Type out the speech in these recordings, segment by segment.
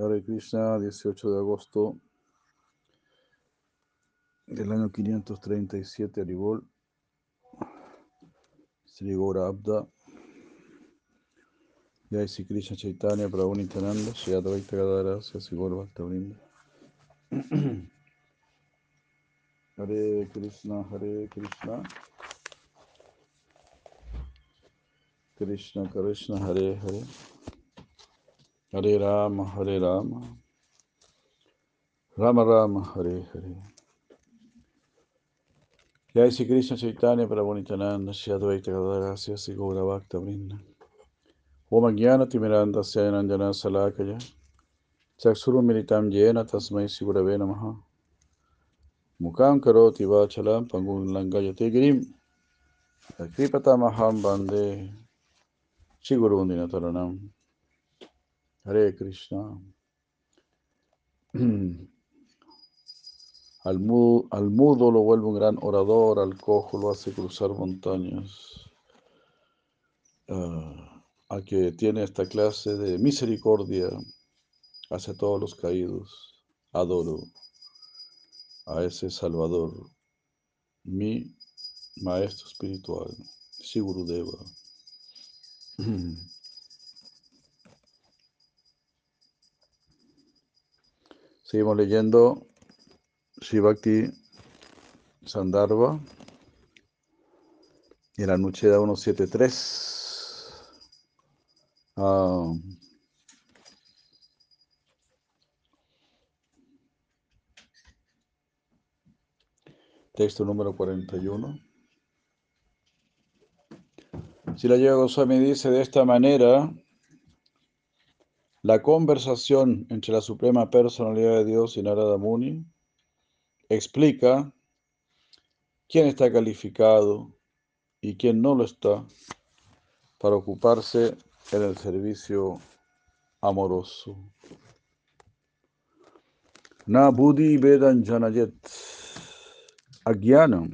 Hare Krishna, 18 de agosto del año 537, Aribol, Sri Gora Abda, Jai Sri Krishna Chaitanya, Prabhu Nityananda, Shri Advaita Gadara, Sri Gora Bhakta Vrinda. Hare Krishna, Hare Krishna, Krishna Krishna, Hare Hare. Hare Rama, Hare Rama, Rama Rama, Hare Hare. Jai Sri Krishna Chaitanya Prabhu Nityananda, Shri Advaita Gadara, Sri Gaura Bhakta Vrinda. Om Jnana Timiranda Sayananjana Salakaya, Chakshuru Militam Jena Tasmai Sigurave Namaha. Mukam Karoti Vachalam Pangun Langayate Girim. Kripata Maham Bande Shiguru Taranam. Hare Krishna. Al, al, mudo lo vuelve un gran orador, al cojo lo hace cruzar montañas. Uh, al que tiene esta clase de misericordia hacia todos los caídos, adoro a ese Salvador, mi maestro espiritual, Sigurudeva. Seguimos leyendo Shivakti Sandharva y la Nucheda 173. Uh, texto número 41. Si la Yoga Goswami dice de esta manera, la conversación entre la Suprema Personalidad de Dios y Narada Muni explica quién está calificado y quién no lo está para ocuparse en el servicio amoroso. Na buddhi vedan janayet agyanam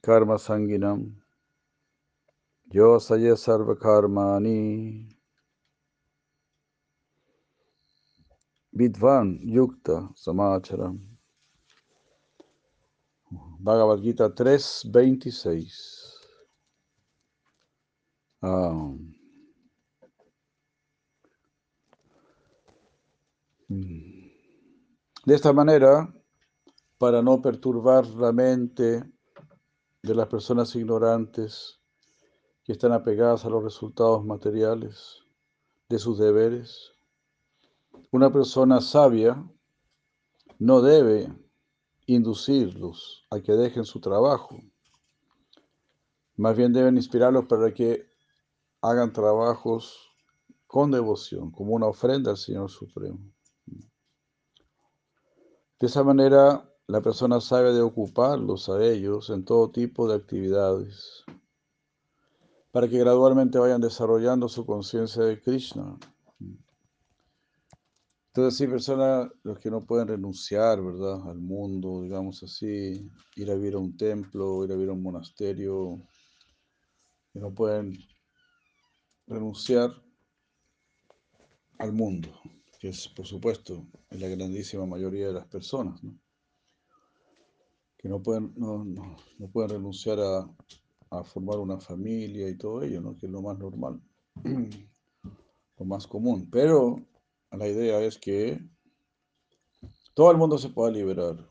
karma sanginam yo sarva karmani vidvan yukta samacharam Bhagavad Gita 3.26 ah. De esta manera, para no perturbar la mente de las personas ignorantes que están apegadas a los resultados materiales de sus deberes, una persona sabia no debe inducirlos a que dejen su trabajo. Más bien deben inspirarlos para que hagan trabajos con devoción, como una ofrenda al Señor Supremo. De esa manera, la persona sabe de ocuparlos a ellos en todo tipo de actividades, para que gradualmente vayan desarrollando su conciencia de Krishna. Entonces, hay personas los que no pueden renunciar, ¿verdad?, al mundo, digamos así, ir a vivir a un templo, ir a vivir a un monasterio, que no pueden renunciar al mundo, que es, por supuesto, la grandísima mayoría de las personas, ¿no? que no pueden, no, no, no pueden renunciar a, a, formar una familia y todo ello, ¿no? que es lo más normal, lo más común. Pero la idea es que todo el mundo se pueda liberar.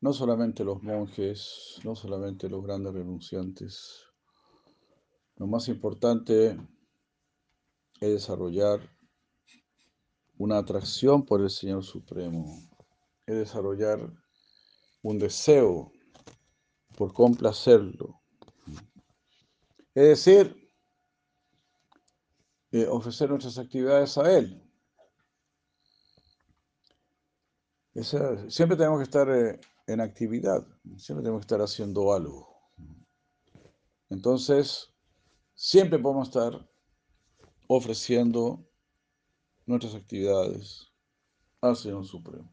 No solamente los monjes, no solamente los grandes renunciantes. Lo más importante es desarrollar una atracción por el Señor Supremo, es desarrollar un deseo por complacerlo. Es decir, eh, ofrecer nuestras actividades a Él. Esa, siempre tenemos que estar eh, en actividad, siempre tenemos que estar haciendo algo. Entonces, siempre podemos estar ofreciendo nuestras actividades al Señor Supremo.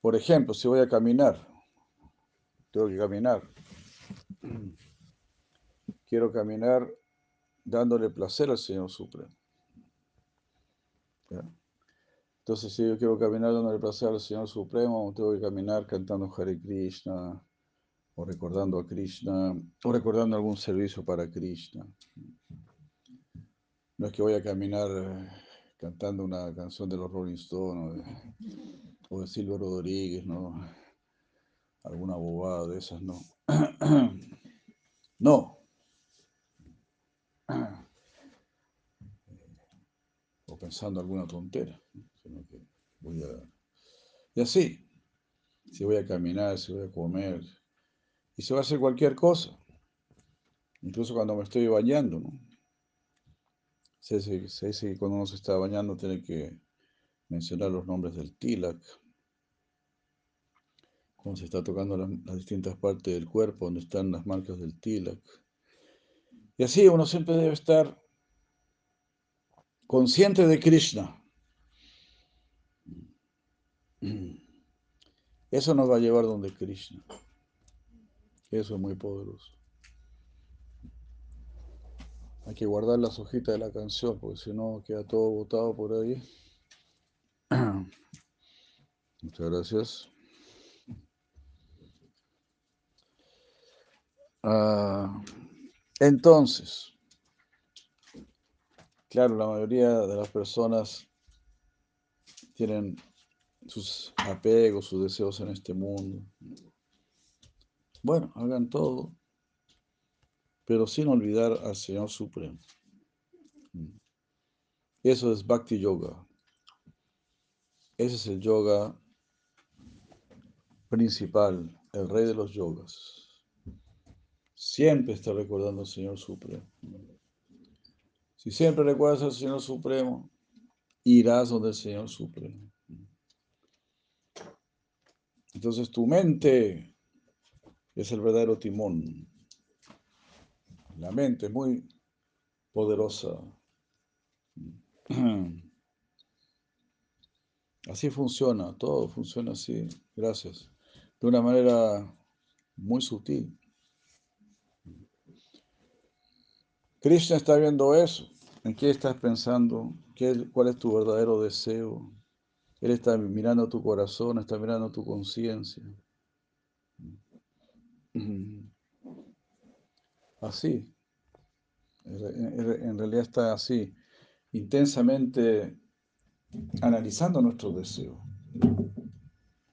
Por ejemplo, si voy a caminar, tengo que caminar quiero caminar dándole placer al Señor Supremo. Entonces, si yo quiero caminar dándole placer al Señor Supremo, tengo que caminar cantando Hare Krishna, o recordando a Krishna, o recordando algún servicio para Krishna. No es que voy a caminar eh, cantando una canción de los Rolling Stones o de, Silvio Rodríguez, ¿no? Alguna bobada de esas, no. No. O pensando alguna tontera. voy a... Y así, si voy a caminar, si voy a comer, y se va a hacer cualquier cosa, incluso cuando me estoy bañando, ¿no? Se dice, que cuando uno se está bañando tiene que mencionar los nombres del tilak, cuando se está tocando las, distintas partes del cuerpo donde están las marcas del tilak. Y así uno siempre debe estar consciente de Krishna. Eso nos va a llevar donde Krishna. Eso es muy poderoso. Hay que guardar las hojitas de la canción, porque si no queda todo botado por ahí. Muchas gracias. Ah, entonces, claro, la mayoría de las personas tienen sus apegos, sus deseos en este mundo. Bueno, hagan todo, pero sin olvidar al Señor Supremo. Eso es Bhakti Yoga. Ese es el yoga principal, el rey de los yogas. Siempre está recordando al Señor Supremo. Si siempre recuerdas al Señor Supremo, irás donde el Señor Supremo. Entonces tu mente es el verdadero timón. La mente es muy poderosa. Así funciona, todo funciona así, gracias. De una manera muy sutil. Krishna está viendo eso. ¿En qué estás pensando? ¿Qué, ¿Cuál es tu verdadero deseo? Él está mirando tu corazón, está mirando tu conciencia. Así. En realidad está así, intensamente analizando nuestro deseo,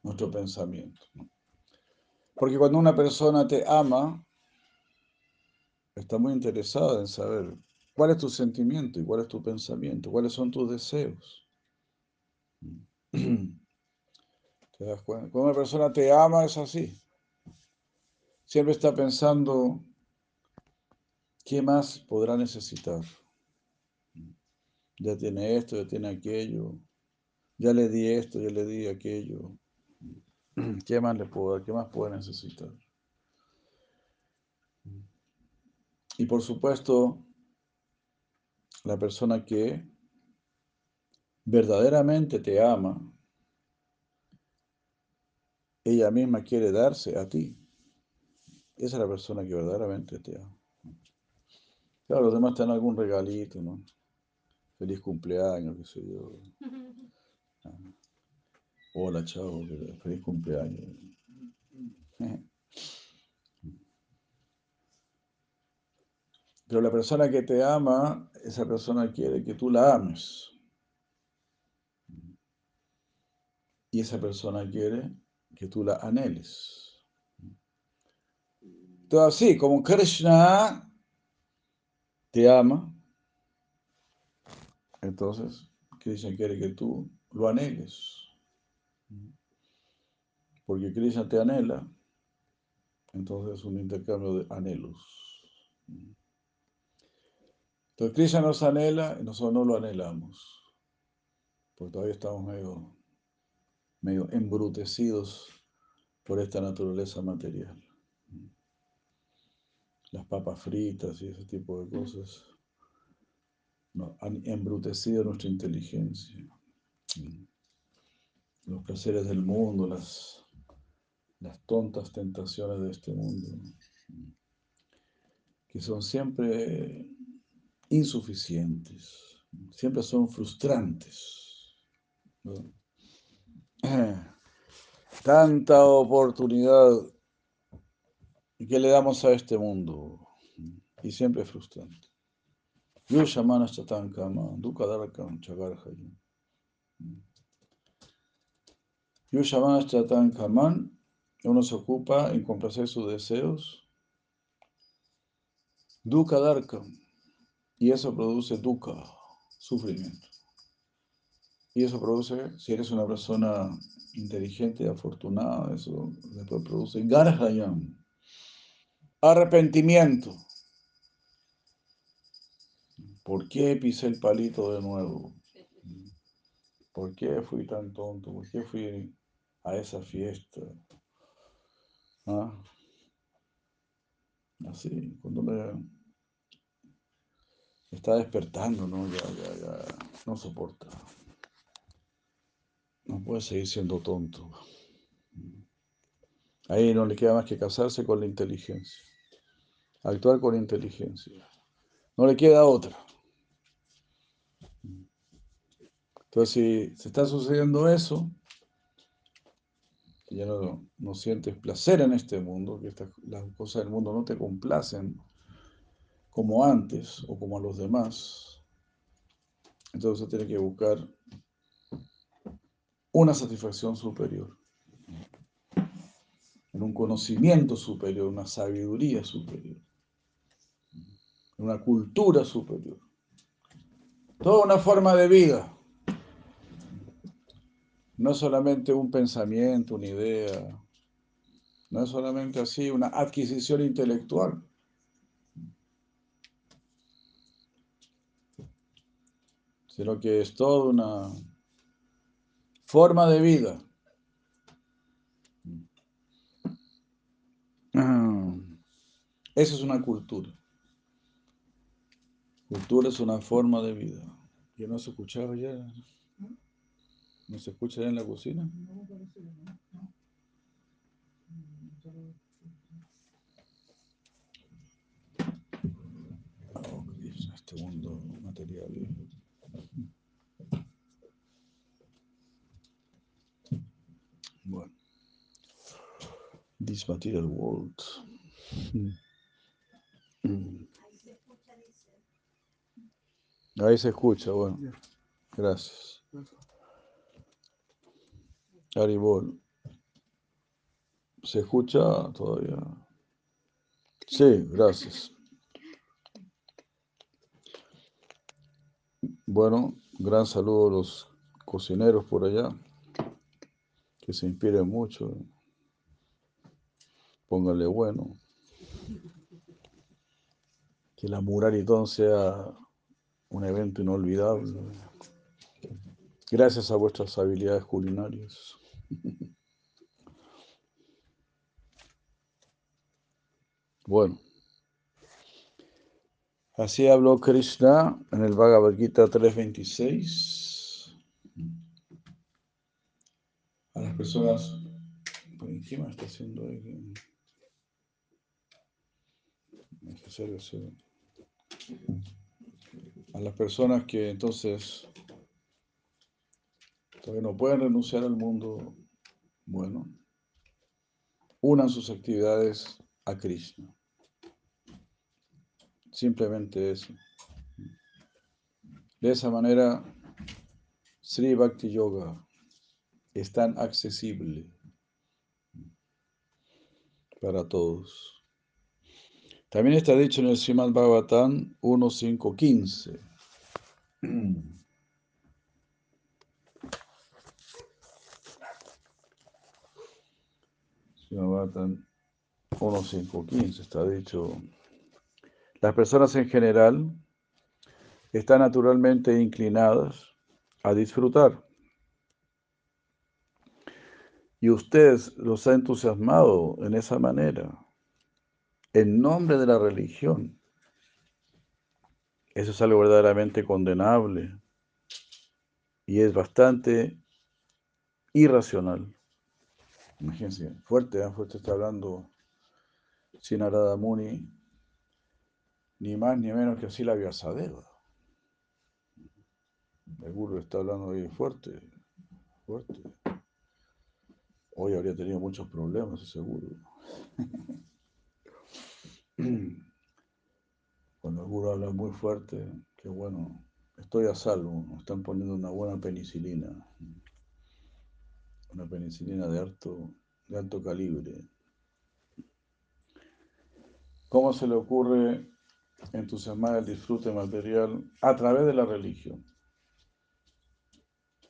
nuestro pensamiento. Porque cuando una persona te ama, está muy interesada en saber cuál es tu sentimiento y cuál es tu pensamiento, cuáles son tus deseos. ¿Te das cuenta? Cuando una persona te ama es así. Siempre está pensando ¿Qué más podrá necesitar? Ya tiene esto, ya tiene aquello, ya le di esto, ya le di aquello. ¿Qué más le puedo? ¿Qué más puede necesitar? Y por supuesto, la persona que verdaderamente te ama, ella misma quiere darse a ti. Esa es la persona que verdaderamente te ama. Claro, los demás te dan algún regalito, ¿no? Feliz cumpleaños, qué sé yo. Ah. Hola, chao, feliz cumpleaños. Pero la persona que te ama, esa persona quiere que tú la ames. Y esa persona quiere que tú la anheles. Todo así, como Krishna te ama, entonces Krishna quiere que tú lo anheles. Porque Krishna te anhela, entonces es un intercambio de anhelos. Entonces Krishna nos anhela y nosotros no lo anhelamos. Porque todavía estamos medio, medio embrutecidos por esta naturaleza material las papas fritas y ese tipo de cosas, han embrutecido nuestra inteligencia. Los placeres del mundo, las, las tontas tentaciones de este mundo, que son siempre insuficientes, siempre son frustrantes. Tanta oportunidad que le damos a este mundo y siempre es frustrante. Yushamana Chatankama, Dukadarkam Chagarhayam. Yushamana Chatankaman, uno se ocupa en complacer sus deseos. Dukadarkam, y eso produce dukkha, sufrimiento. Y eso produce, si eres una persona inteligente, afortunada, eso después produce garhayam, arrepentimiento. ¿Por qué pisé el palito de nuevo? ¿Por qué fui tan tonto? ¿Por qué fui a esa fiesta? ¿Ah? Así, cuando me está despertando, ¿no? Ya, ya, ya, no soporta. No puede seguir siendo tonto. Ahí no le queda más que casarse con la inteligencia. Actuar con inteligencia. No le queda otra. Entonces, si se está sucediendo eso, que ya no, no, sientes placer en este mundo, que las cosas del mundo no te complacen como antes o como a los demás, entonces tiene que buscar una satisfacción superior, un conocimiento superior, una sabiduría superior, una cultura superior, toda una forma de vida. No solamente un pensamiento, una idea, no es solamente así una adquisición intelectual. Sino que es toda una forma de vida. Ah, Esa es una cultura. Cultura es una forma de vida. ¿Ya no se escuchaba ya? ¿No se escucha ya en la cocina? Oh, este mundo material. Bueno. This material world. Ahí se escucha, bueno. Gracias. Aribol. ¿Se escucha todavía? Sí, gracias. Bueno, gran saludo a los cocineros por allá, que se inspiren mucho. Pónganle bueno. Que la Muraritón sea un evento inolvidable. Gracias a vuestras habilidades culinarias. Bueno, así habló Krishna en el Bhagavad Gita 3.26 a las personas. ¿Qué más está haciendo. A las personas que entonces todavía no pueden renunciar al mundo bueno, unan sus actividades a Krishna. Simplemente eso. De esa manera, Sri Bhakti Yoga es tan accesible para todos. También está dicho en el Srimad Bhagavatam 1.5.15. Srimad Bhagavatam 1.5.15 está dicho. Las personas en general están naturalmente inclinadas a disfrutar. Y usted los ha entusiasmado en esa manera, en nombre de la religión. Eso es algo verdaderamente condenable y es bastante irracional. Imagínense, fuerte, ¿eh? fuerte está hablando Sinarada Muni ni más ni menos que así la Vyasadeva. El guru está hablando ahí fuerte, fuerte. Hoy habría tenido muchos problemas, seguro. Cuando el guru habla muy fuerte, que bueno, estoy a salvo, me están poniendo una buena penicilina. Una penicilina de alto, de alto calibre. ¿Cómo se le ocurre entusiasmar el disfrute material a través de la religión?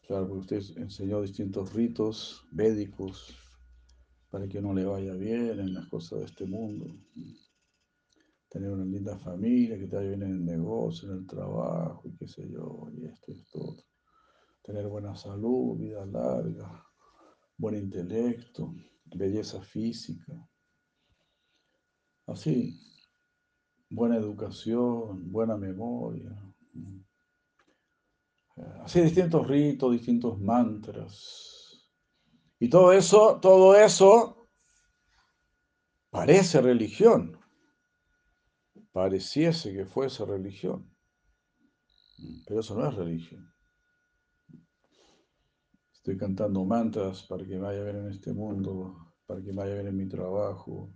Claro, porque usted enseñó distintos ritos védicos para que uno le vaya bien en las cosas de este mundo. Tener una linda familia, que te vaya bien en el negocio, en el trabajo, y qué sé yo, y esto y esto Tener buena salud, vida larga, buen intelecto, belleza física. Así, buena educación, buena memoria. Así distintos ritos, distintos mantras. Y todo eso, todo eso parece religión. Pareciese que fuese religión. Pero eso no es religión. Estoy cantando mantras para que vaya bien en este mundo, para que vaya bien en mi trabajo.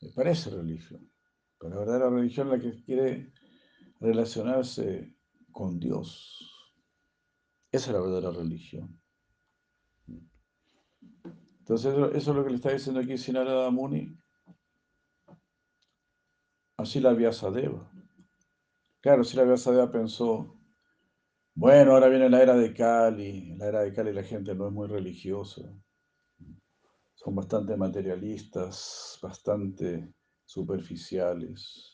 Me parece religión. La verdadera religión es la que quiere relacionarse con Dios. Esa es la verdadera religión. Entonces, eso, es lo que le está diciendo aquí Sinarada Muni. Así la Vyasadeva. Claro, si la Vyasadeva pensó, bueno, ahora viene la era de Cali. En la era de Cali la gente no es muy religiosa. Son bastante materialistas, bastante superficiales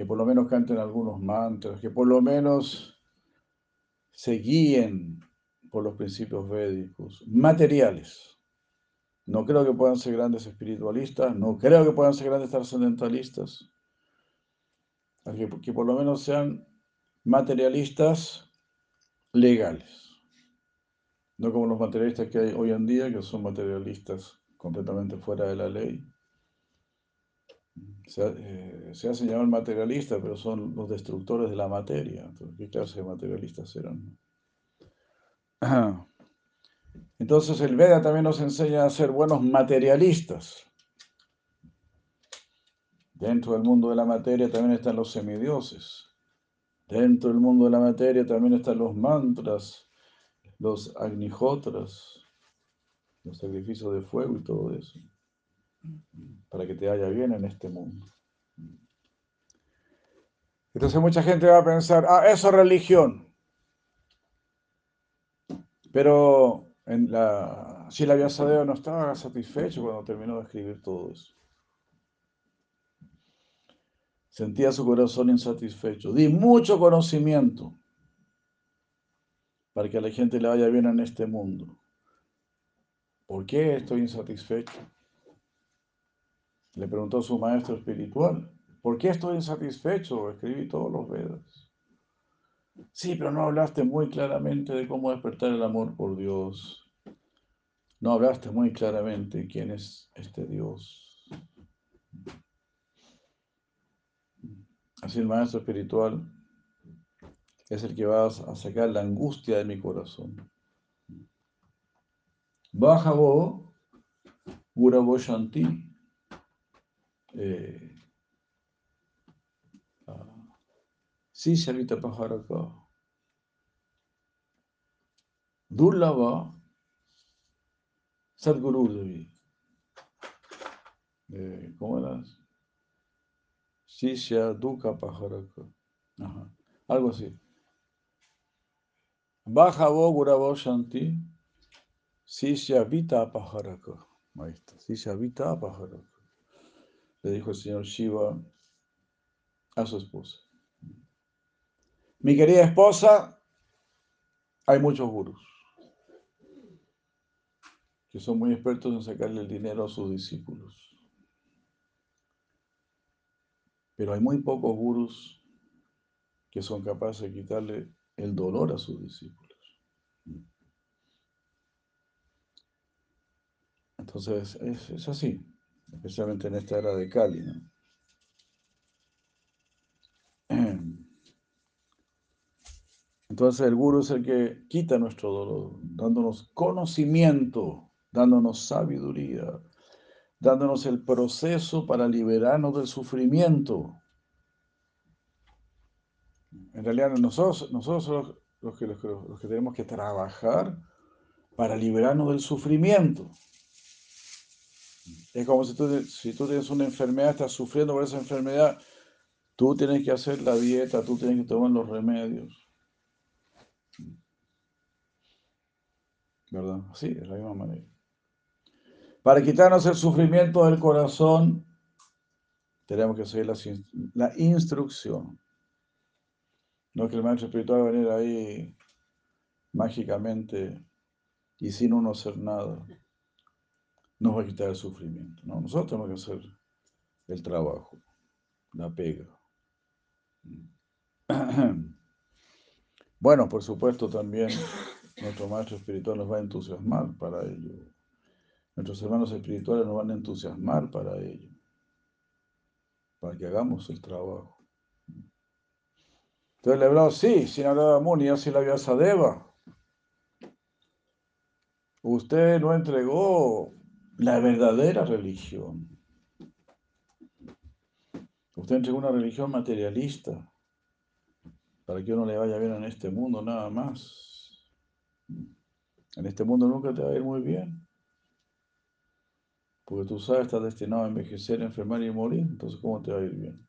que por lo menos canten algunos mantras, que por lo menos se guíen por los principios védicos, materiales. No creo que puedan ser grandes espiritualistas, no creo que puedan ser grandes trascendentalistas, que, que por lo menos sean materialistas legales. No como los materialistas que hay hoy en día, que son materialistas completamente fuera de la ley, se, eh, se, hacen llamar materialistas, pero son los destructores de la materia. Entonces, ¿Qué clase de materialistas eran? Entonces el Veda también nos enseña a ser buenos materialistas. Dentro del mundo de la materia también están los semidioses. Dentro del mundo de la materia también están los mantras, los agnihotras, los sacrificios de fuego y todo eso para que te vaya bien en este mundo. Entonces mucha gente va a pensar, ah, eso es religión. Pero en la, si la no estaba satisfecho cuando terminó de escribir todo eso. Sentía su corazón insatisfecho. Di mucho conocimiento para que a la gente le vaya bien en este mundo. ¿Por qué estoy insatisfecho? Le preguntó a su maestro espiritual, ¿por qué estoy insatisfecho? Escribí todos los Vedas. Sí, pero no hablaste muy claramente de cómo despertar el amor por Dios. No hablaste muy claramente quién es este Dios. Así el maestro espiritual es el que va a sacar la angustia de mi corazón. Baja vos, Guravo Shanti. Eh, Shavita Pajaraka. Durlava Sadguru Devi. Eh, ¿Cómo era? Sisha Duka Pajaraka. Algo así. Baja Guravo Shanti. Sisha Vita Pajaraka. Ahí está. Sisha Vita Pajaraka le dijo el señor Shiva a su esposa. Mi querida esposa, hay muchos gurus que son muy expertos en sacarle el dinero a sus discípulos. Pero hay muy pocos gurus que son capaces de quitarle el dolor a sus discípulos. Entonces, es, es así especialmente en esta era de Cali. ¿no? Entonces el guru es el que quita nuestro dolor, dándonos conocimiento, dándonos sabiduría, dándonos el proceso para liberarnos del sufrimiento. En realidad nosotros, nosotros somos los que, los que, los que tenemos que trabajar para liberarnos del sufrimiento. Es como si tú, si tú tienes una enfermedad, estás sufriendo por esa enfermedad, tú tienes que hacer la dieta, tú tienes que tomar los remedios. ¿Verdad? Sí, de la misma manera. Para quitarnos el sufrimiento del corazón, tenemos que seguir la, la instrucción. No es que el maestro espiritual va a venir ahí mágicamente y sin uno hacer nada nos va a quitar el sufrimiento. No, nosotros tenemos que hacer el trabajo, la pega. Bueno, por supuesto también nuestro maestro espiritual nos va a entusiasmar para ello. Nuestros hermanos espirituales nos van a entusiasmar para ello, para que hagamos el trabajo. Entonces le hablaba, sí, sin hablar de Muni, así la Deva. Usted no entregó la verdadera religión. Usted entregó una religión materialista para que uno le vaya bien en este mundo nada más. En este mundo nunca te va a ir muy bien. Porque tú sabes, estás destinado a envejecer, enfermar y morir. Entonces, ¿cómo te va a ir bien?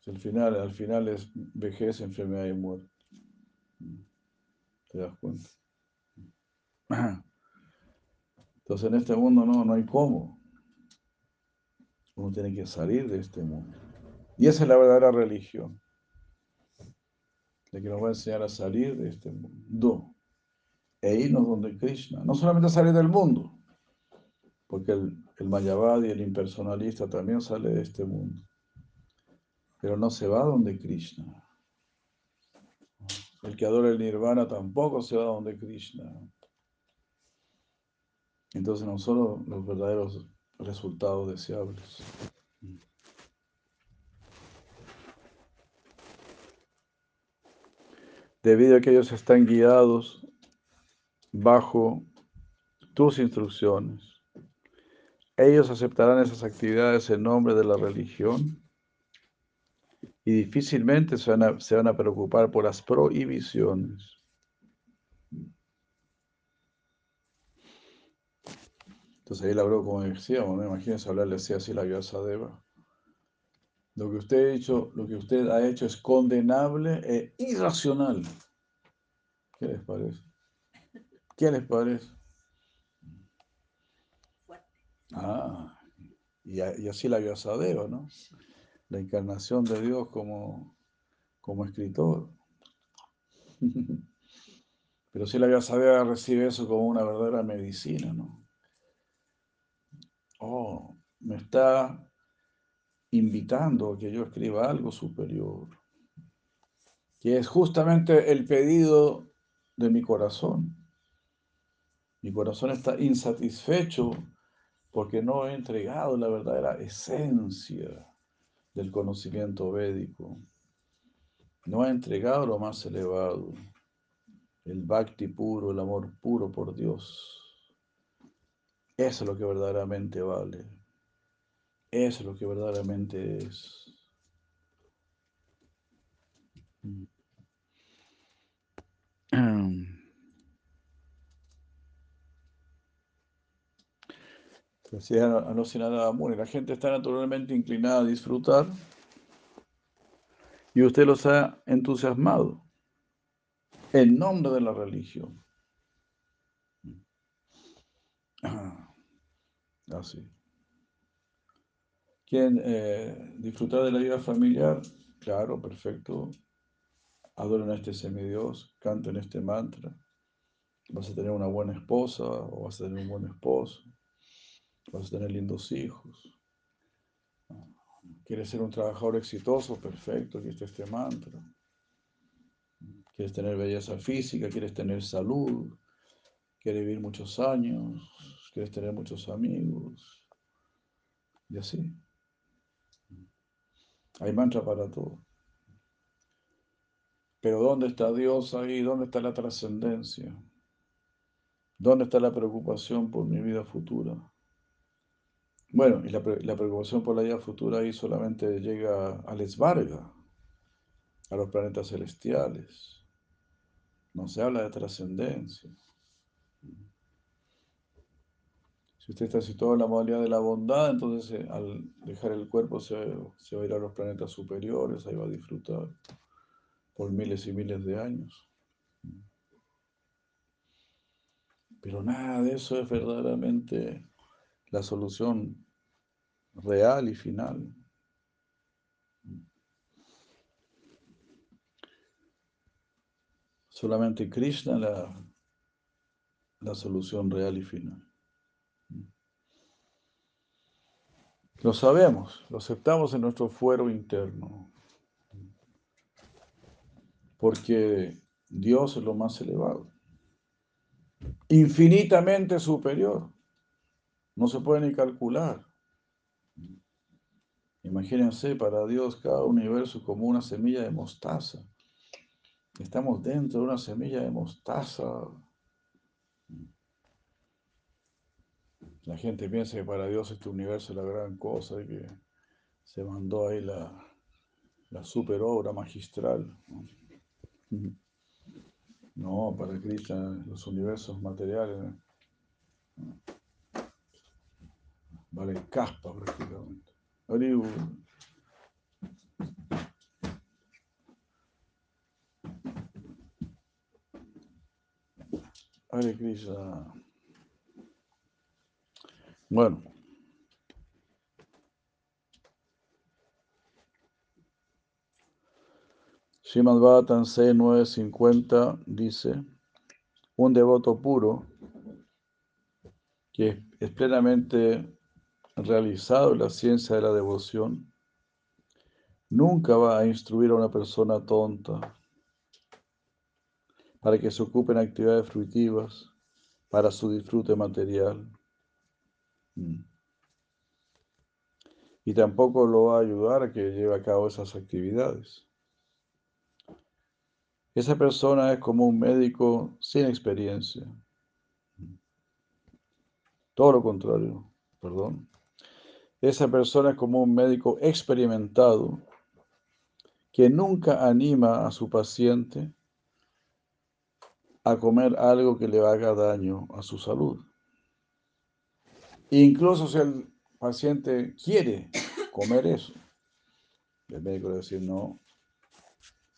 Si al final, al final es vejez, enfermedad y muerte. ¿Te das cuenta? Entonces en este mundo no, no hay cómo. Uno tiene que salir de este mundo. Y esa es la verdadera religión. La que nos va a enseñar a salir de este mundo. E irnos donde Krishna. No solamente salir del mundo, porque el, el Mayavadi, el impersonalista, también sale de este mundo. Pero no se va donde Krishna. El que adora el nirvana tampoco se va donde Krishna. Entonces no solo los verdaderos resultados deseables. Debido a que ellos están guiados bajo tus instrucciones, ellos aceptarán esas actividades en nombre de la religión y difícilmente se van a, se van a preocupar por las prohibiciones. Entonces la habló como decíamos, ¿no? Imagínense hablarle así, así la Deva. Lo que usted ha hecho, lo que usted ha hecho es condenable e irracional. ¿Qué les parece? ¿Qué les parece? Ah, y, así la Deva, ¿no? La encarnación de Dios como, escritor. Pero si la Deva recibe eso como una verdadera medicina, ¿no? Oh, me está invitando a que yo escriba algo superior, que es justamente el pedido de mi corazón. Mi corazón está insatisfecho porque no he entregado la verdadera esencia del conocimiento védico. No he entregado lo más elevado, el bhakti puro, el amor puro por Dios. Eso es lo que verdaderamente vale. Eso es lo que verdaderamente es. Y la gente está naturalmente inclinada a disfrutar y usted los ha entusiasmado en nombre de la religión. Así. ¿Quieren eh, disfrutar de la vida familiar? Claro, perfecto. Adoren a este semidios, canten este mantra. Vas a tener una buena esposa o vas a tener un buen esposo. Vas a tener lindos hijos. ¿Quieres ser un trabajador exitoso? Perfecto, aquí está este mantra. ¿Quieres tener belleza física? ¿Quieres tener salud? ¿Quieres vivir muchos años? Quieres tener muchos amigos. Y así. Hay mantra para todo. Pero ¿dónde está Dios ahí? ¿Dónde está la trascendencia? ¿Dónde está la preocupación por mi vida futura? Bueno, y la, preocupación por la vida futura ahí solamente llega a Lesbarga, a los planetas celestiales. No se habla de trascendencia. Si usted está situado en la modalidad de la bondad, entonces eh, al dejar el cuerpo se, se va a ir a los planetas superiores, ahí va a disfrutar por miles y miles de años. Pero nada de eso es verdaderamente la solución real y final. Solamente Krishna la, la solución real y final. Lo sabemos, lo aceptamos en nuestro fuero interno porque Dios es lo más elevado, infinitamente superior, no se puede ni calcular. Imagínense, para Dios cada universo es como una semilla de mostaza. Estamos dentro de una semilla de mostaza. La gente piensa que para Dios este universo es la gran cosa y que se mandó ahí la, la super obra magistral. No, para Krishna los universos materiales valen caspa prácticamente. Hare Krishna. Bueno. Srimad Bhattan C950 dice, un devoto puro que es plenamente realizado en la ciencia de la devoción, nunca va a instruir a una persona tonta para que se ocupe en actividades fruitivas para su disfrute material. Mm. Y tampoco lo va a ayudar a que lleve a cabo esas actividades. Esa persona es como un médico sin experiencia. Todo lo contrario, perdón. Esa persona es como un médico experimentado que nunca anima a su paciente a comer algo que le haga daño a su salud. Incluso si el paciente quiere comer eso, el médico le va a decir no,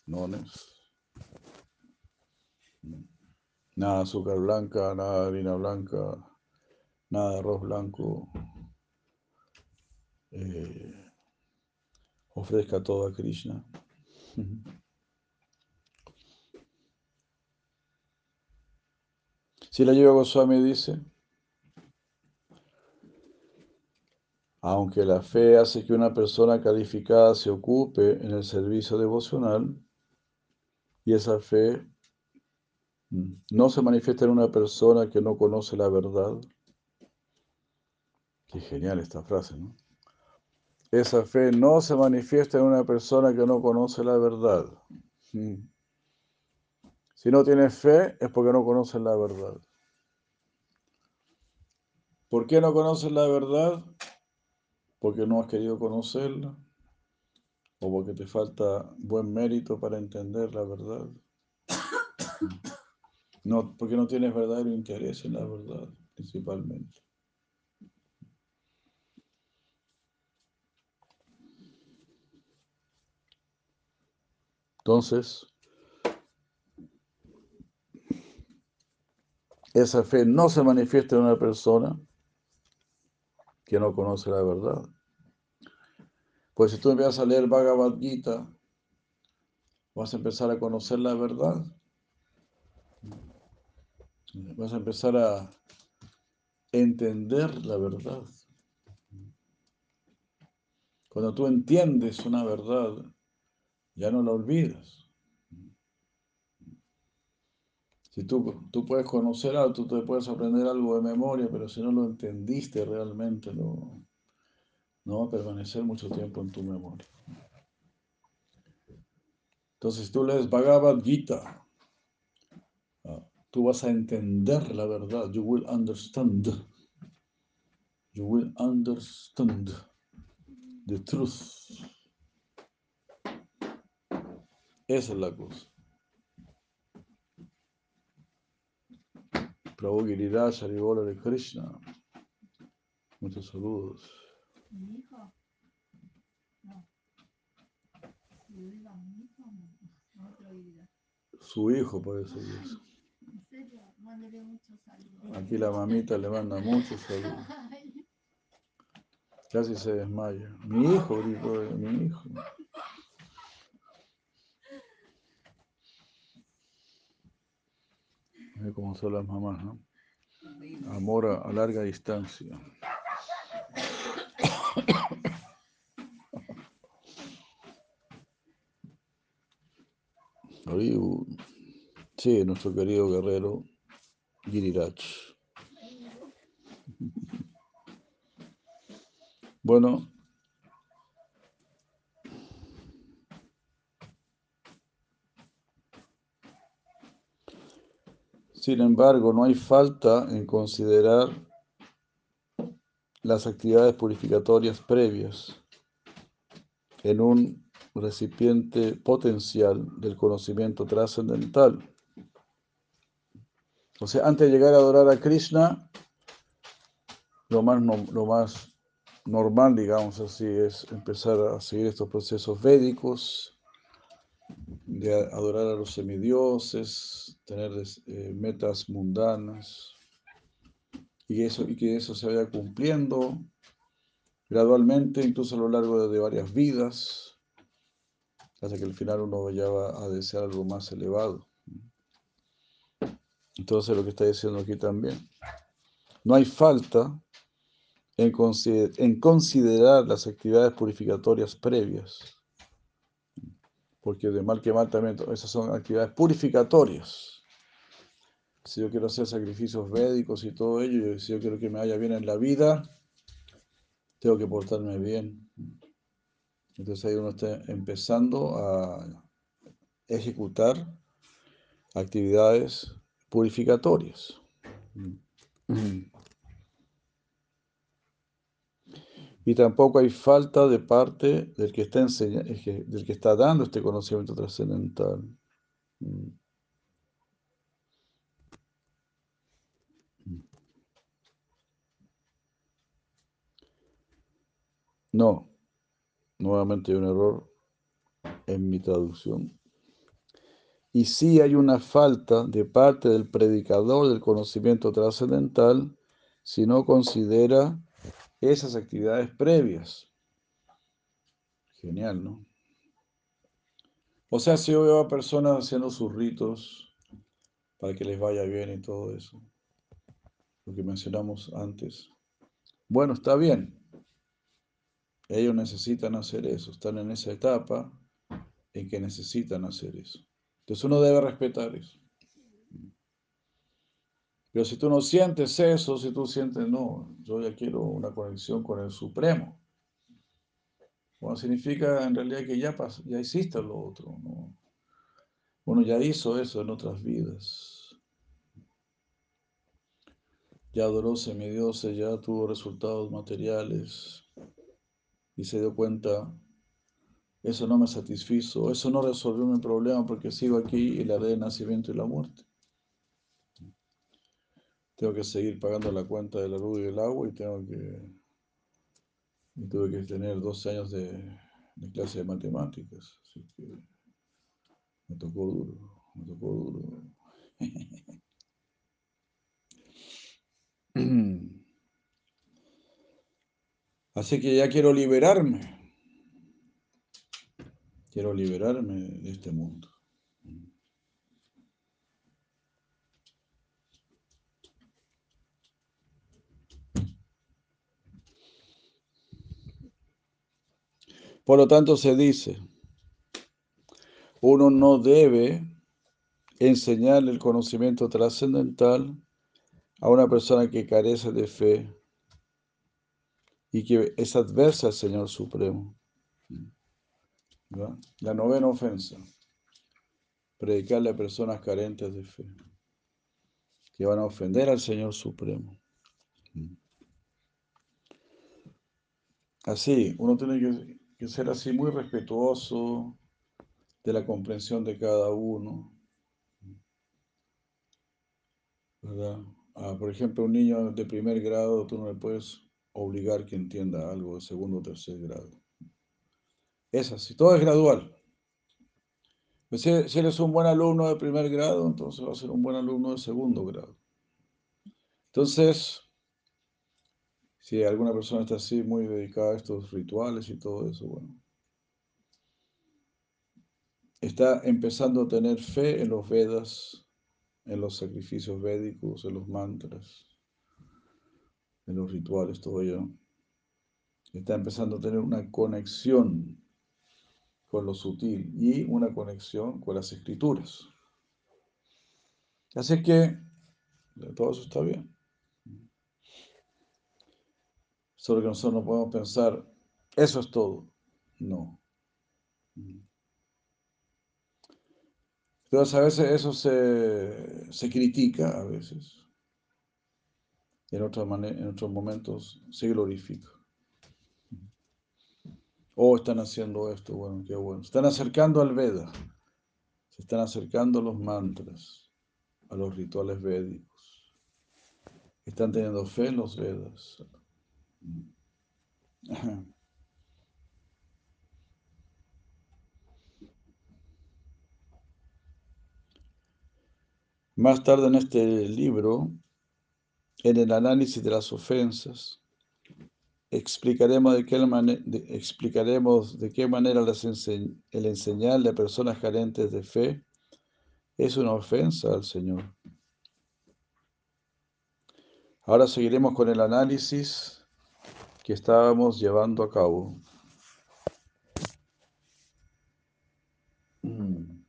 no, no. Nada de azúcar blanca, nada de harina blanca, nada de arroz blanco. Eh, ofrezca todo a Krishna. Si la Yoga Goswami dice, aunque la fe hace que una persona calificada se ocupe en el servicio devocional, y esa fe no se manifiesta en una persona que no conoce la verdad. Qué genial esta frase, ¿no? Esa fe no se manifiesta en una persona que no conoce la verdad. Mm. Si no tienes fe es porque no conoces la verdad. ¿Por qué no conoces la verdad? Porque no has querido conocerla o porque te falta buen mérito para entender la verdad. No, porque no tienes verdadero interés en la verdad, principalmente. Entonces, esa fe no se manifiesta en una persona que no conoce la verdad. Pues si tú empiezas a leer Bhagavad Gita, vas a empezar a conocer la verdad vas a empezar a entender la verdad. Cuando tú entiendes una verdad, ya no la olvidas. Si tú, tú puedes conocer algo, tú te puedes aprender algo de memoria, pero si no lo entendiste realmente, no, no va a permanecer mucho tiempo en tu memoria. Entonces, tú lees Bhagavad Gita, ah, tú vas a entender la verdad. You will understand. You will understand the truth. Esa es la cosa. Prabhu Giriraj Haribola de Krishna. Muchos saludos. Mi hijo. No. Su hijo parece que es. En serio, mándale muchos saludos. Aquí la mamita le manda muchos saludos. Casi se desmaya. Mi hijo, ella, mi hijo. Mira cómo son las mamás. Amor a, a larga distancia. Sí, nuestro querido guerrero Giriraj. Bueno, sin embargo, no hay falta en considerar las actividades purificatorias previas en un recipiente potencial del conocimiento trascendental. O sea, antes de llegar a adorar a Krishna, lo más, lo más normal, digamos así, es empezar a seguir estos procesos védicos, de adorar a los semidioses, tener eh, metas mundanas, y, eso, y que eso se vaya cumpliendo gradualmente, incluso a lo largo de, de varias vidas, hasta que al final uno ya va a desear algo más elevado. Entonces lo que está diciendo aquí también, no hay falta en, consider- en considerar las actividades purificatorias previas, porque de mal que mal también esas son actividades purificatorias. Si yo quiero hacer sacrificios védicos y todo ello, si yo quiero que me vaya bien en la vida, tengo que portarme bien. Entonces ahí uno está empezando a ejecutar actividades purificatorias. Y tampoco hay falta de parte del que está enseña- del que está dando este conocimiento trascendental. No, nuevamente hay un error en mi traducción. Y sí hay una falta de parte del predicador del conocimiento trascendental si no considera esas actividades previas. Genial, ¿no? O sea, si yo veo a personas haciendo sus ritos para que les vaya bien y todo eso, lo que mencionamos antes, bueno, está bien. Ellos necesitan hacer eso, están en esa etapa en que necesitan hacer eso. Entonces uno debe respetar eso. Pero si tú no sientes eso, si tú sientes, no, yo ya quiero una conexión con el Supremo, bueno, significa en realidad que ya, pas- ya hiciste lo otro, ¿no? Uno ya hizo eso en otras vidas. Ya adoró semidioses, ya tuvo resultados materiales y se dio cuenta, eso no me satisfizo, eso no resolvió mi problema porque sigo aquí y la del nacimiento y la muerte. Tengo que seguir pagando la cuenta de la luz y del agua y tengo que y tuve que tener 12 años de, de clase de matemáticas. Así que me tocó duro, me tocó duro. Así que ya quiero liberarme. Quiero liberarme de este mundo. Por lo tanto, se dice, uno no debe enseñarle el conocimiento trascendental a una persona que carece de fe y que es adversa al Señor Supremo. La novena ofensa. predicarle a personas carentes de fe, que van a ofender al Señor Supremo. Así, uno tiene que, que ser así muy respetuoso de la comprensión de cada uno. ¿Verdad? Ah, por ejemplo, un niño de primer grado, tú no le puedes obligar que entienda algo de segundo o tercer grado. Es así, todo es gradual. Pues si, si eres un buen alumno de primer grado, entonces va a ser un buen alumno de segundo grado. Entonces, si alguna persona está así, muy dedicada a estos rituales y todo eso, bueno, está empezando a tener fe en los Vedas, en los sacrificios védicos, en los mantras, en los rituales, todo ello. Está empezando a tener una conexión con lo sutil y una conexión con las escrituras. Así que todo eso está bien. Solo que nosotros no podemos pensar, eso es todo. No. Entonces a veces eso se, se critica, a veces. En, en otros momentos se glorifica. Oh, están haciendo esto, bueno, qué bueno. Están acercando al Veda. Se están acercando a los mantras, a los rituales védicos. Están teniendo fe en los Vedas. Más tarde en este libro, en el análisis de las ofensas, explicaremos de qué, explicaremos de qué manera el enseñarle a personas carentes de fe es una ofensa al Señor. Ahora seguiremos con el análisis que estábamos llevando a cabo. Mm.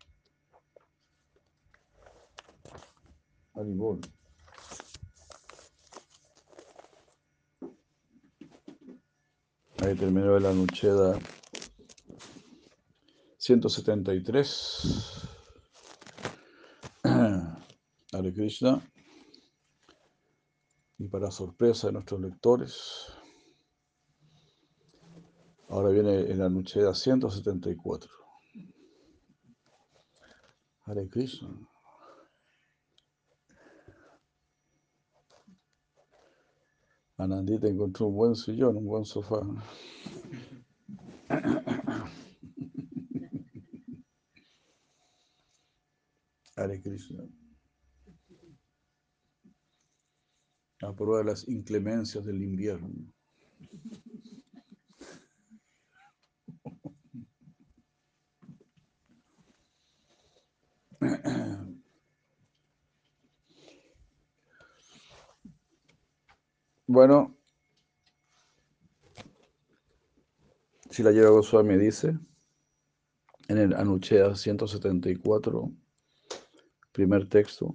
Ahí terminó la Anucheda 173. Hare Krishna. Y para sorpresa de nuestros lectores, ahora viene en la Anucheda 174. Hare Krishna. Anandita encontró un buen sillón, un buen sofá. Hare. A prueba de las inclemencias del invierno. Bueno, si la lleva Goswami dice en el Anuchea 174, primer texto,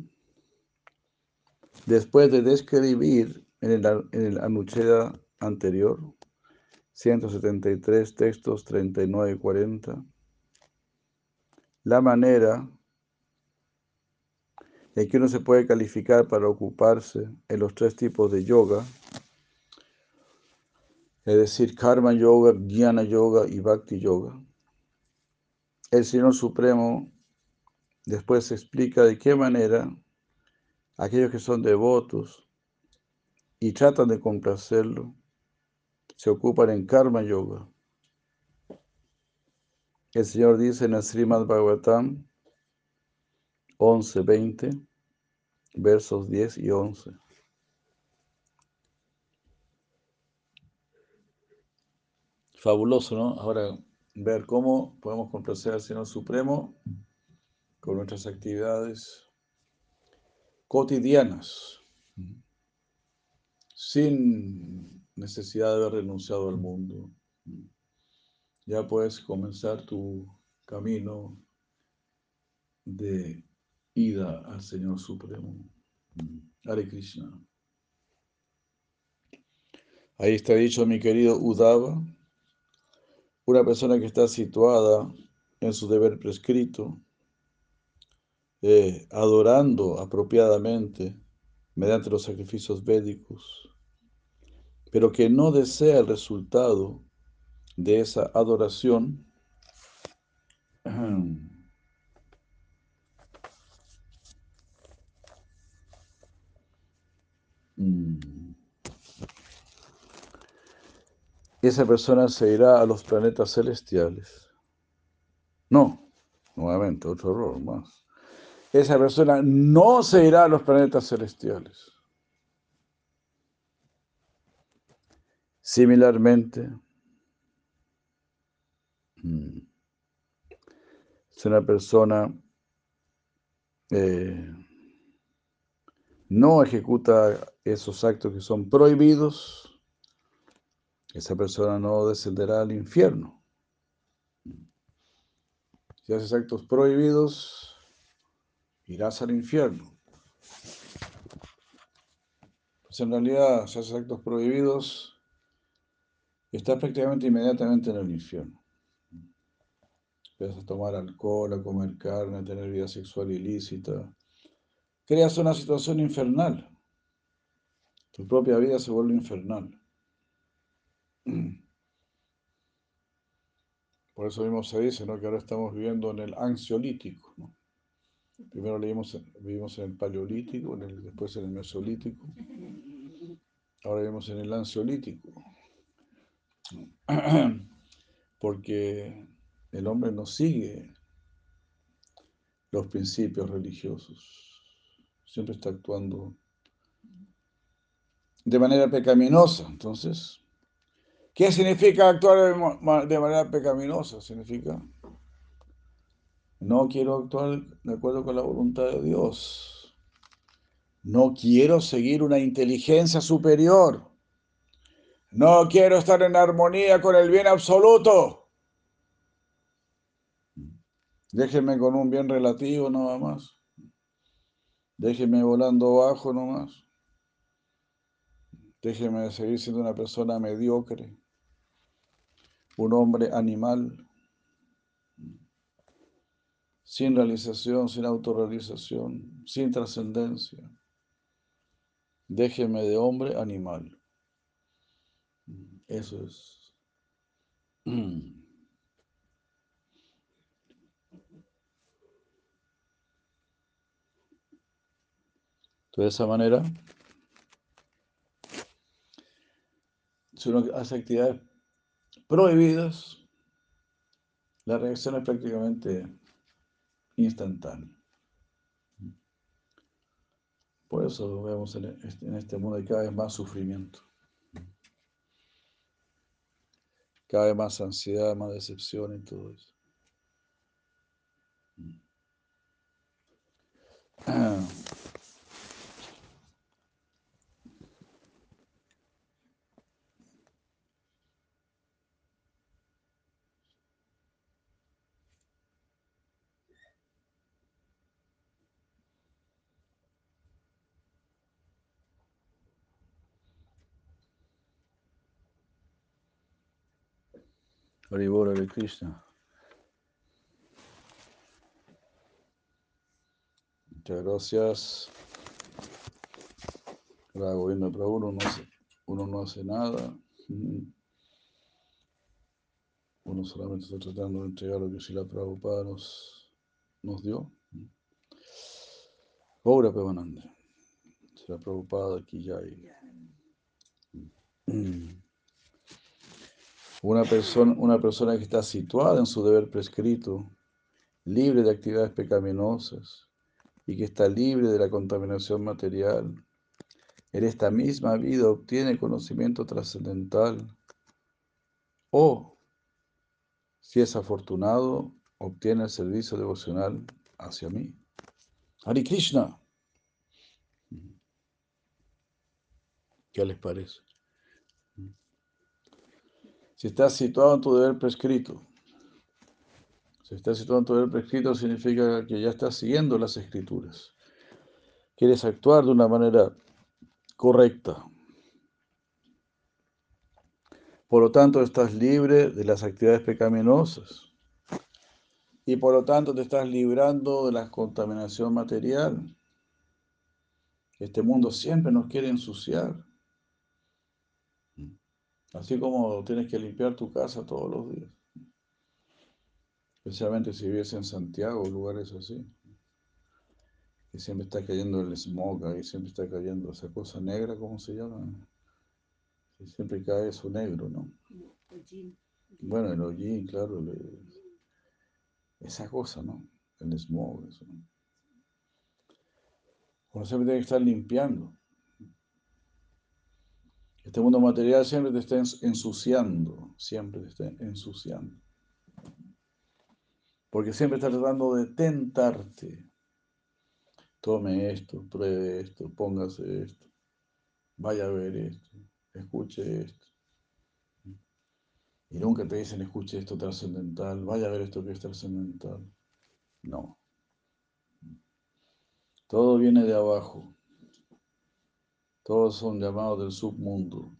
después de describir en el, en el Anucheda anterior, 173 textos 39 y 40, la manera en que uno se puede calificar para ocuparse en los tres tipos de yoga, es decir, karma yoga, jnana yoga y bhakti yoga. El Señor Supremo después explica de qué manera aquellos que son devotos y tratan de complacerlo se ocupan en karma yoga. El Señor dice en el Srimad Bhagavatam 11, 20, versos 10 y 11. Fabuloso, ¿no? Ahora ver cómo podemos complacer al Señor Supremo con nuestras actividades cotidianas, sin necesidad de haber renunciado al mundo. Ya puedes comenzar tu camino de ida al Señor Supremo. Hare Krishna. Ahí está dicho mi querido Udava, una persona que está situada en su deber prescrito, eh, adorando apropiadamente mediante los sacrificios védicos, pero que no desea el resultado de esa adoración, esa persona se irá a los planetas celestiales. No, nuevamente, otro error más. Esa persona no se irá a los planetas celestiales. Similarmente, mm, si una persona eh, no ejecuta esos actos que son prohibidos, esa persona no descenderá al infierno. Si haces actos prohibidos, irás al infierno. Pues en realidad, si haces actos prohibidos, estás prácticamente inmediatamente en el infierno. Empiezas a tomar alcohol, a comer carne, a tener vida sexual ilícita. Creas una situación infernal. Tu propia vida se vuelve infernal. Por eso mismo se dice que ahora estamos viviendo en el ansiolítico. Primero vivimos en el paleolítico, después en el mesolítico, ahora vivimos en el ansiolítico. Porque el hombre no sigue los principios religiosos, siempre está actuando de manera pecaminosa. Entonces, ¿Qué significa actuar de manera pecaminosa? Significa, no quiero actuar de acuerdo con la voluntad de Dios. No quiero seguir una inteligencia superior. No quiero estar en armonía con el bien absoluto. Déjenme con un bien relativo nada más. Déjenme volando bajo nomás. Déjenme seguir siendo una persona mediocre un hombre animal, sin realización, sin autorrealización, sin trascendencia. Déjeme de hombre animal. Eso es. De esa manera, si uno hace actividades prohibidas, la reacción es prácticamente instantánea. Por eso vemos en este mundo cada vez más sufrimiento. Cada vez más ansiedad, más decepción y todo eso. Haribora de Krishna. Muchas gracias. Para gobierno para uno no hace, uno no hace nada. Uno solamente está tratando de entregar lo que si la Prabhupada nos, nos dio. Ahora Pevananda. Si la Prabhupada aquí ya hay. Una persona, una persona que está situada en su deber prescrito, libre de actividades pecaminosas y que está libre de la contaminación material, en esta misma vida obtiene conocimiento trascendental o, si es afortunado, obtiene el servicio devocional hacia mí. Hari Krishna. ¿Qué les parece? Si estás situado en tu deber prescrito, si estás situado en tu deber prescrito significa que ya estás siguiendo las escrituras. Quieres actuar de una manera correcta. Por lo tanto, estás libre de las actividades pecaminosas y por lo tanto te estás librando de la contaminación material. Este mundo siempre nos quiere ensuciar. Así como tienes que limpiar tu casa todos los días. Especialmente si vives en Santiago, lugares así. Que siempre está cayendo el smog ahí, siempre está cayendo esa cosa negra, ¿cómo se llama? siempre cae eso negro, ¿no? Bueno, el hollín, claro. esa cosa, ¿no? El smog, eso. ¿no? Uno siempre tiene que estar limpiando. Este mundo material siempre te está ensuciando, siempre te está ensuciando. Porque siempre está tratando de tentarte. Tome esto, pruebe esto, póngase esto, vaya a ver esto, escuche esto. Y nunca te dicen escuche esto trascendental, vaya a ver esto que es trascendental. No. Todo viene de abajo. Todos son llamados del submundo.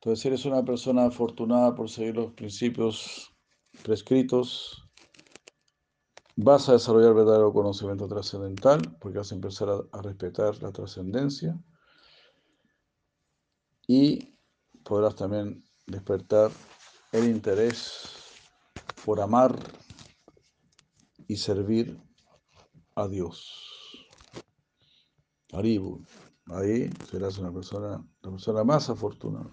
Entonces, eres una persona afortunada por seguir los principios prescritos, vas a desarrollar verdadero conocimiento trascendental, porque vas a empezar a, a respetar la trascendencia y podrás también despertar el interés por amar y servir a Dios. Aribu, ahí serás una persona, la persona más afortunada.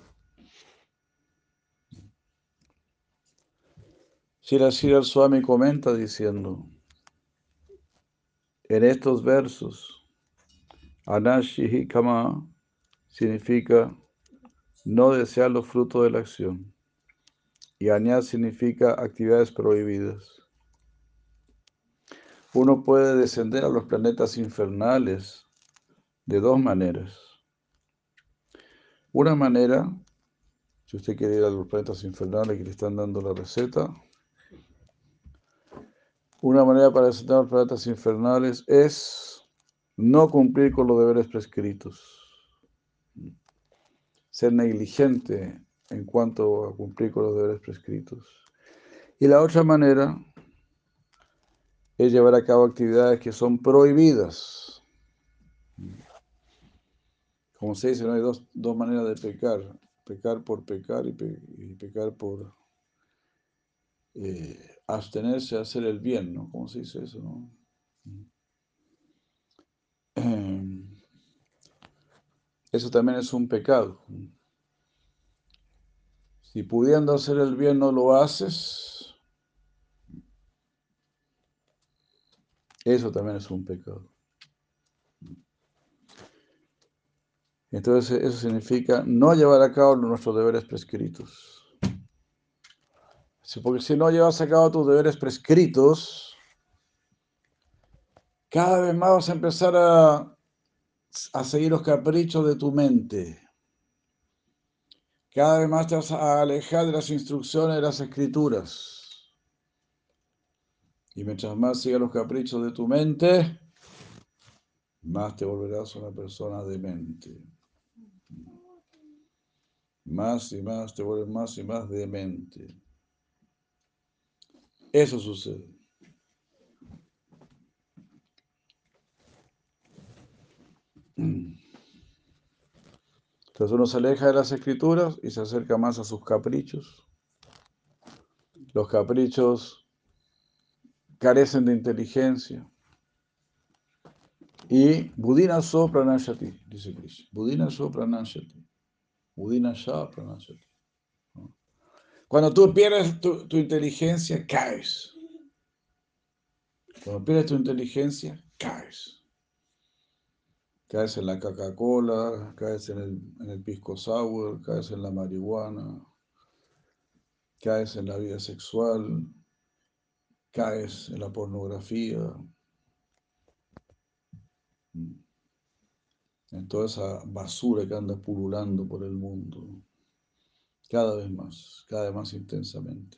Sira Swami comenta diciendo, en estos versos, Anashihi Kama significa no desear los frutos de la acción. Y significa actividades prohibidas. Uno puede descender a los planetas infernales de dos maneras. Una manera, si usted quiere ir a los planetas infernales que le están dando la receta, una manera para descender a los planetas infernales es no cumplir con los deberes prescritos, ser negligente en cuanto a cumplir con los deberes prescritos. Y la otra manera es llevar a cabo actividades que son prohibidas. Como se dice, ¿no? hay dos, maneras de pecar. Pecar por pecar y, pecar por eh, abstenerse a hacer el bien, ¿no? ¿Cómo se dice eso? No? Em, eso también es un pecado. Si pudiendo hacer el bien no lo haces, eso también es un pecado. Entonces eso significa no llevar a cabo nuestros deberes prescritos. Porque si no llevas a cabo tus deberes prescritos, cada vez más vas a empezar a, a seguir los caprichos de tu mente. Cada vez más te vas a alejar de las instrucciones de las escrituras. Y mientras más sigas los caprichos de tu mente, más te volverás una persona demente. Más y más te vuelves más y más demente. Eso sucede. Entonces uno se aleja de las escrituras y se acerca más a sus caprichos. Los caprichos carecen de inteligencia. Y Budina so dice Krishna. Budina so. Budina pranashati. Cuando tú pierdes tu, tu inteligencia, caes. Cuando pierdes tu inteligencia, caes caes en la Coca-Cola, caes en el, en el pisco sour, caes en la marihuana, caes en la vida sexual, caes en la pornografía, mm. en toda esa basura que anda pululando por el mundo, cada vez más, cada vez más intensamente.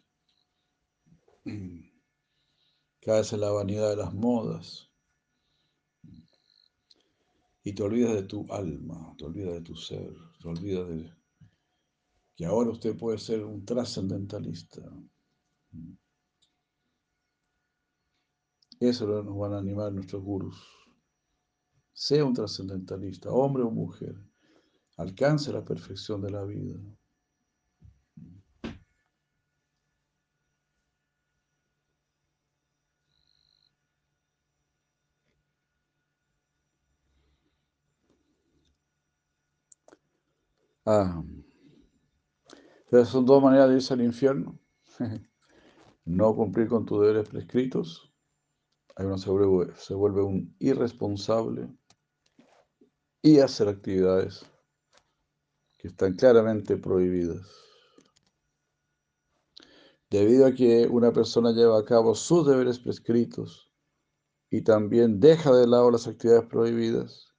Caes en la vanidad de las modas, y te olvidas de tu alma, te olvidas de tu ser, te olvidas de que ahora usted puede ser un trascendentalista. Eso nos van a animar nuestros gurus. Sea un trascendentalista, hombre o mujer. Alcance la perfección de la vida. Ah. Son dos maneras de irse al infierno. no cumplir con tus deberes prescritos. Ahí uno se vuelve, se vuelve un irresponsable y hacer actividades que están claramente prohibidas. Debido a que una persona lleva a cabo sus deberes prescritos y también deja de lado las actividades prohibidas,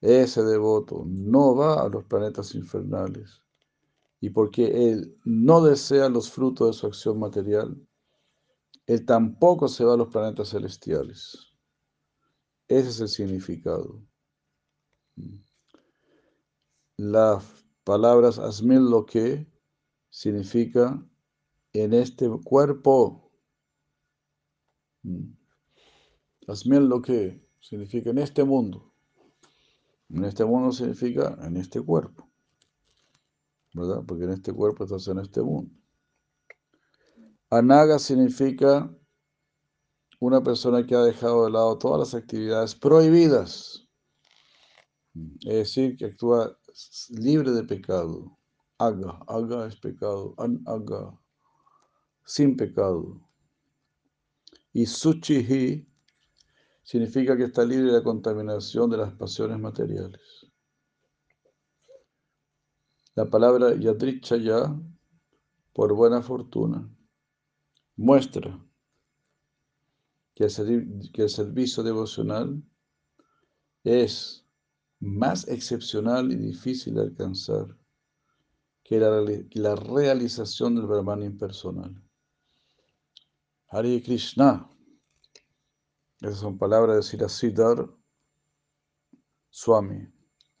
ese devoto no va a los planetas infernales. Y porque él no desea los frutos de su acción material, él tampoco se va a los planetas celestiales. Ese es el significado. Las palabras asmil lo que significa en este cuerpo. Asmil lo que significa en este mundo. En este mundo significa en este cuerpo, ¿verdad? Porque en este cuerpo estás en este mundo. Anaga significa una persona que ha dejado de lado todas las actividades prohibidas, es decir, que actúa libre de pecado. Aga, aga es pecado, anaga, sin pecado. Y suchihi significa que está libre de la contaminación de las pasiones materiales. La palabra yadrichaya, por buena fortuna, muestra que el, servicio devocional es más excepcional y difícil de alcanzar que la, la realización del Brahman impersonal. Hare Krishna. Esas son palabras de Sirasidhar Swami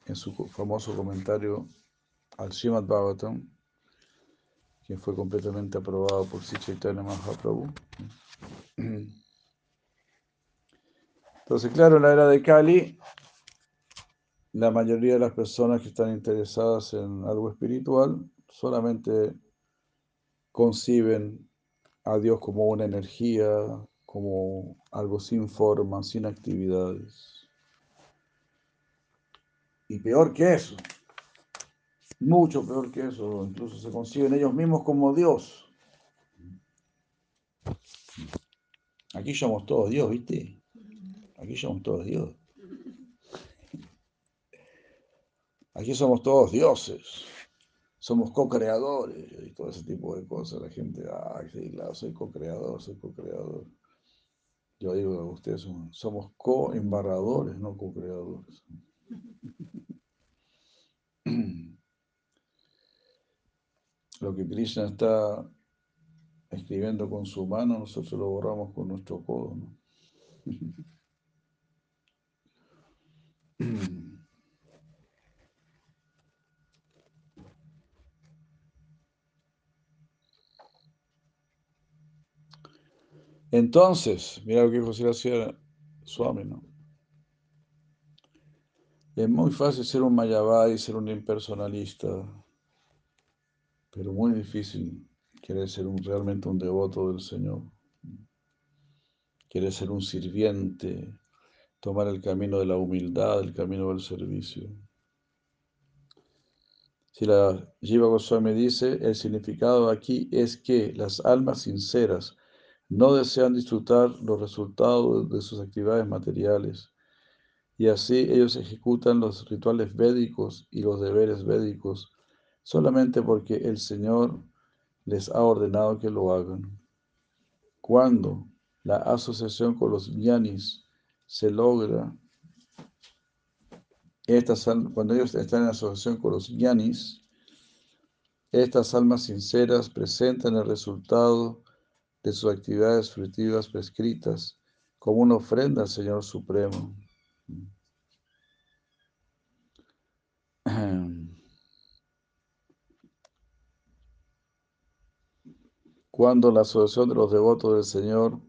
en su famoso comentario al Srimad Bhagavatam, que fue completamente aprobado por Sri Chaitanya Mahaprabhu. Entonces, claro, en la era de Kali, la mayoría de las personas que están interesadas en algo espiritual solamente conciben a Dios como una energía, como algo sin forma, sin actividades. Y peor que eso, mucho peor que eso, incluso se conciben ellos mismos como Dios. Aquí somos todos Dios, ¿viste? Aquí somos todos Dios. Aquí somos todos dioses. Somos co-creadores y todo ese tipo de cosas. La gente, ah, sí, claro, soy co-creador, soy co-creador. Yo digo, ustedes somos co-embarradores, no co-creadores. Lo que Krishna está escribiendo con su mano, nosotros lo borramos con nuestro codo. Entonces, mira lo que dijo Sri Swami, ¿no? Es muy fácil ser un y ser un impersonalista, pero muy difícil querer ser un, realmente un devoto del Señor. Querer ser un sirviente, tomar el camino de la humildad, el camino del servicio. Si la Jiva Goswami dice, el significado aquí es que las almas sinceras no desean disfrutar los resultados de sus actividades materiales y así ellos ejecutan los rituales védicos y los deberes védicos solamente porque el Señor les ha ordenado que lo hagan. Cuando la asociación con los ñanis se logra, estas, cuando ellos están en asociación con los ñanis, estas almas sinceras presentan el resultado de sus actividades fruitivas prescritas como una ofrenda al Señor Supremo. Cuando la asociación de los devotos del Señor,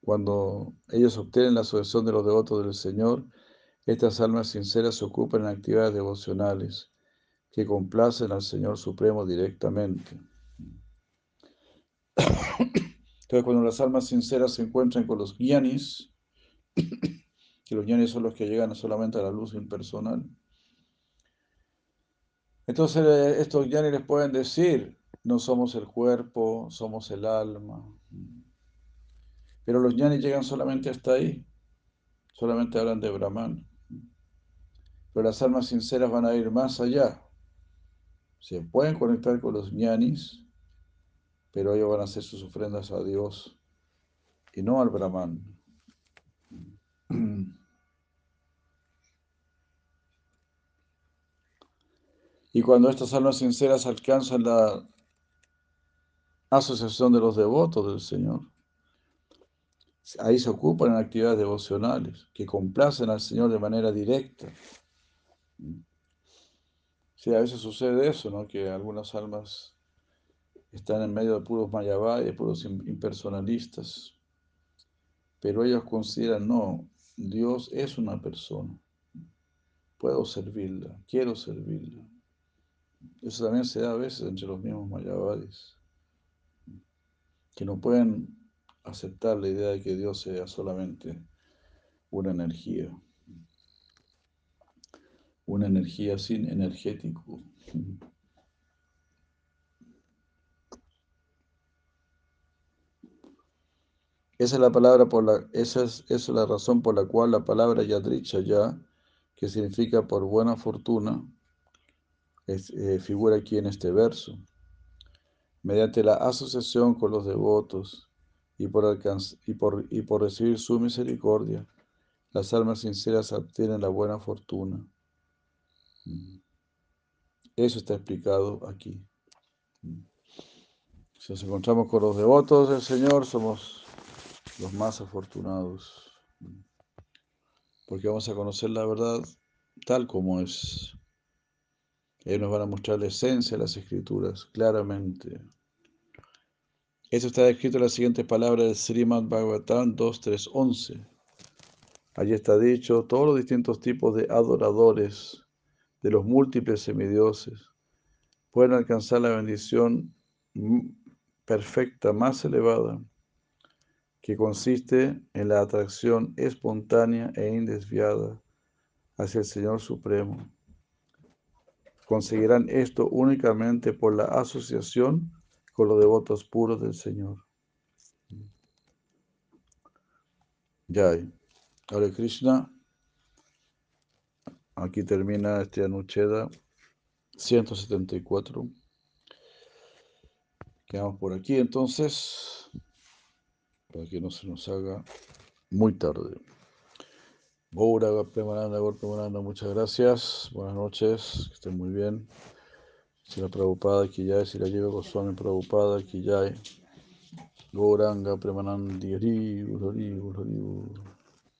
cuando ellos obtienen la asociación de los devotos del Señor, estas almas sinceras se ocupan en actividades devocionales que complacen al Señor Supremo directamente. Entonces, cuando las almas sinceras se encuentran con los guianis, que los guianis son los que llegan solamente a la luz impersonal, entonces eh, estos guianis les pueden decir, no somos el cuerpo, somos el alma. Pero los ñanis llegan solamente hasta ahí, solamente hablan de Brahman. Pero las almas sinceras van a ir más allá. Se pueden conectar con los ñanis, pero ellos van a hacer sus ofrendas a Dios y no al Brahman. Y cuando estas almas sinceras alcanzan la asociación de los devotos del Señor, ahí se ocupan en actividades devocionales que complacen al Señor de manera directa. Sí, a veces sucede eso, ¿no? Que algunas almas están en medio de puros mayavai, de puros impersonalistas, pero ellos consideran, no, Dios es una persona, puedo servirla, quiero servirla. Eso también se da a veces entre los mismos mayavadis, que no pueden aceptar la idea de que Dios sea solamente una energía, una energía sin energético. Esa es la palabra por la, esa es, esa es la razón por la cual la palabra yadricha ya, que significa por buena fortuna, eh, figura aquí en este verso. Mediante la asociación con los devotos y por, y, por, y por recibir su misericordia, las almas sinceras obtienen la buena fortuna. Mm. Eso está explicado aquí. Mm. Si nos encontramos con los devotos del Señor, somos los más afortunados, porque vamos a conocer la verdad tal como es. Ellos nos van a mostrar la esencia de las escrituras claramente. Eso está escrito en la siguiente palabra de Srimad Bhagavatam 2.3.11. Allí está dicho, todos los distintos tipos de adoradores de los múltiples semidioses pueden alcanzar la bendición perfecta más elevada, que consiste en la atracción espontánea e indesviada hacia el Señor Supremo. Conseguirán esto únicamente por la asociación con los devotos puros del Señor. Jai. Hare Krishna. Aquí termina este Anucheda 174. Quedamos por aquí entonces, para que no se nos haga muy tarde. Gaura, Premananda, Premananda, muchas gracias. Buenas noches, que estén muy bien. Si la Prabhupada ya si la lleva Goswami Prabhupada aquí ya Gauranga Premanandi Hari Hari Hari